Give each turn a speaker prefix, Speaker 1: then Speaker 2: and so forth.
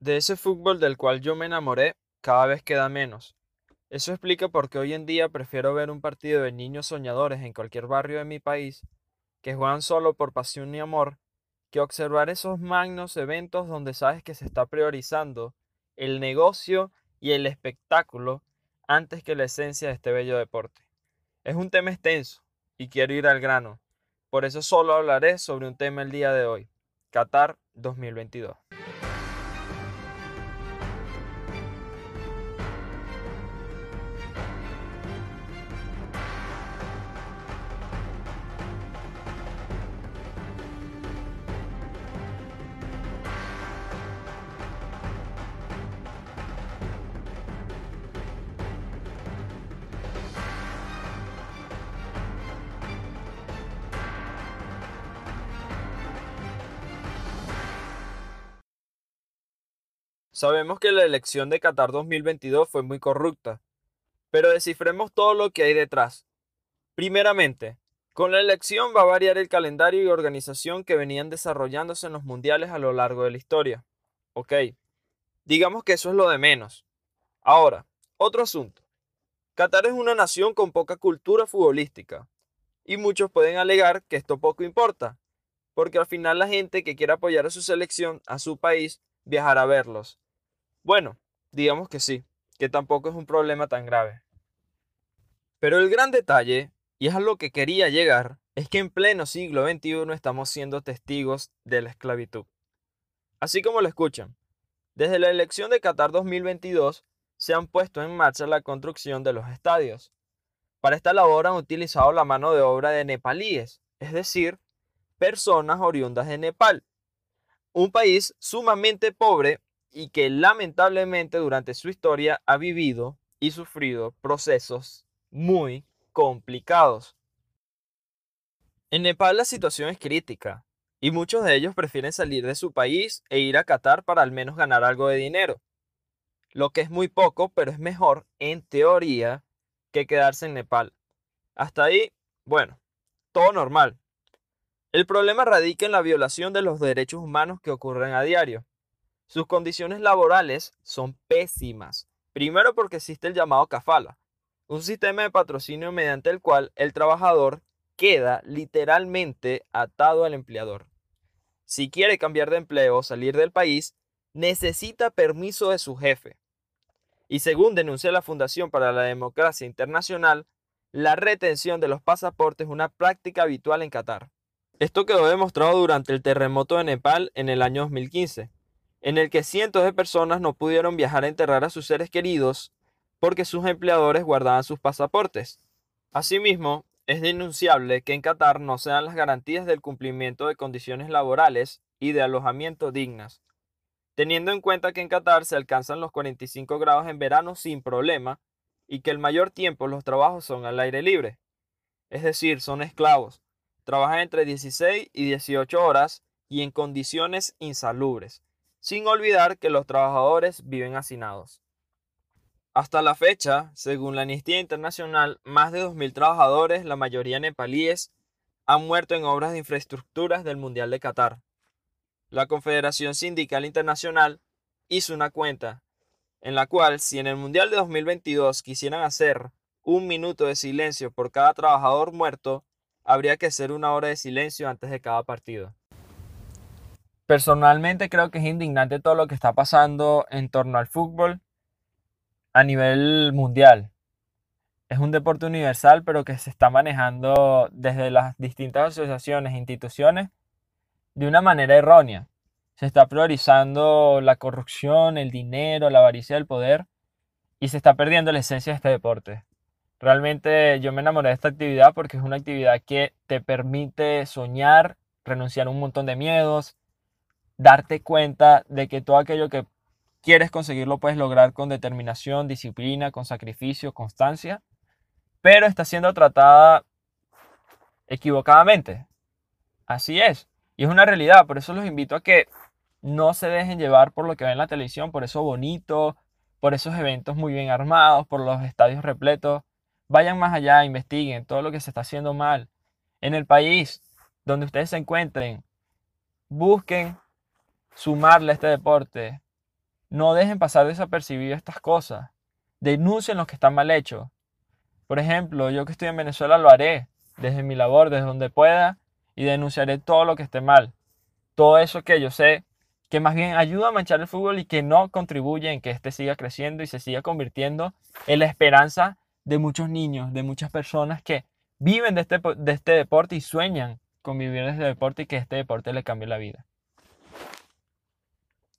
Speaker 1: De ese fútbol del cual yo me enamoré, cada vez queda menos. Eso explica por qué hoy en día prefiero ver un partido de niños soñadores en cualquier barrio de mi país, que juegan solo por pasión y amor, que observar esos magnos eventos donde sabes que se está priorizando el negocio y el espectáculo antes que la esencia de este bello deporte. Es un tema extenso y quiero ir al grano. Por eso solo hablaré sobre un tema el día de hoy, Qatar 2022. Sabemos que la elección de Qatar 2022 fue muy corrupta, pero descifremos todo lo que hay detrás. Primeramente, con la elección va a variar el calendario y organización que venían desarrollándose en los mundiales a lo largo de la historia. Ok, digamos que eso es lo de menos. Ahora, otro asunto. Qatar es una nación con poca cultura futbolística, y muchos pueden alegar que esto poco importa, porque al final la gente que quiere apoyar a su selección, a su país, viajará a verlos. Bueno, digamos que sí, que tampoco es un problema tan grave. Pero el gran detalle, y es a lo que quería llegar, es que en pleno siglo XXI estamos siendo testigos de la esclavitud. Así como lo escuchan, desde la elección de Qatar 2022 se han puesto en marcha la construcción de los estadios. Para esta labor han utilizado la mano de obra de nepalíes, es decir, personas oriundas de Nepal, un país sumamente pobre y que lamentablemente durante su historia ha vivido y sufrido procesos muy complicados. En Nepal la situación es crítica y muchos de ellos prefieren salir de su país e ir a Qatar para al menos ganar algo de dinero, lo que es muy poco, pero es mejor en teoría que quedarse en Nepal. Hasta ahí, bueno, todo normal. El problema radica en la violación de los derechos humanos que ocurren a diario. Sus condiciones laborales son pésimas. Primero porque existe el llamado kafala, un sistema de patrocinio mediante el cual el trabajador queda literalmente atado al empleador. Si quiere cambiar de empleo o salir del país, necesita permiso de su jefe. Y según denuncia la Fundación para la Democracia Internacional, la retención de los pasaportes es una práctica habitual en Qatar. Esto quedó demostrado durante el terremoto de Nepal en el año 2015 en el que cientos de personas no pudieron viajar a enterrar a sus seres queridos porque sus empleadores guardaban sus pasaportes. Asimismo, es denunciable que en Qatar no se dan las garantías del cumplimiento de condiciones laborales y de alojamiento dignas, teniendo en cuenta que en Qatar se alcanzan los 45 grados en verano sin problema y que el mayor tiempo los trabajos son al aire libre, es decir, son esclavos, trabajan entre 16 y 18 horas y en condiciones insalubres sin olvidar que los trabajadores viven hacinados. Hasta la fecha, según la Amnistía Internacional, más de 2.000 trabajadores, la mayoría nepalíes, han muerto en obras de infraestructuras del Mundial de Qatar. La Confederación Sindical Internacional hizo una cuenta en la cual si en el Mundial de 2022 quisieran hacer un minuto de silencio por cada trabajador muerto, habría que hacer una hora de silencio antes de cada partido. Personalmente creo que es indignante todo lo que está pasando en torno al fútbol a nivel mundial. Es un deporte universal, pero que se está manejando desde las distintas asociaciones e instituciones de una manera errónea. Se está priorizando la corrupción, el dinero, la avaricia del poder y se está perdiendo la esencia de este deporte. Realmente yo me enamoré de esta actividad porque es una actividad que te permite soñar, renunciar a un montón de miedos, darte cuenta de que todo aquello que quieres conseguir lo puedes lograr con determinación, disciplina, con sacrificio, constancia, pero está siendo tratada equivocadamente. Así es. Y es una realidad. Por eso los invito a que no se dejen llevar por lo que ven en la televisión, por eso bonito, por esos eventos muy bien armados, por los estadios repletos. Vayan más allá, investiguen todo lo que se está haciendo mal. En el país donde ustedes se encuentren, busquen sumarle a este deporte no dejen pasar desapercibido estas cosas. Denuncien lo que está mal hecho. Por ejemplo, yo que estoy en Venezuela lo haré desde mi labor, desde donde pueda, y denunciaré todo lo que esté mal. Todo eso que yo sé que más bien ayuda a manchar el fútbol y que no contribuye en que éste siga creciendo y se siga convirtiendo en la esperanza de muchos niños, de muchas personas que viven de este, de este deporte y sueñan con vivir de este deporte y que este deporte le cambie la vida.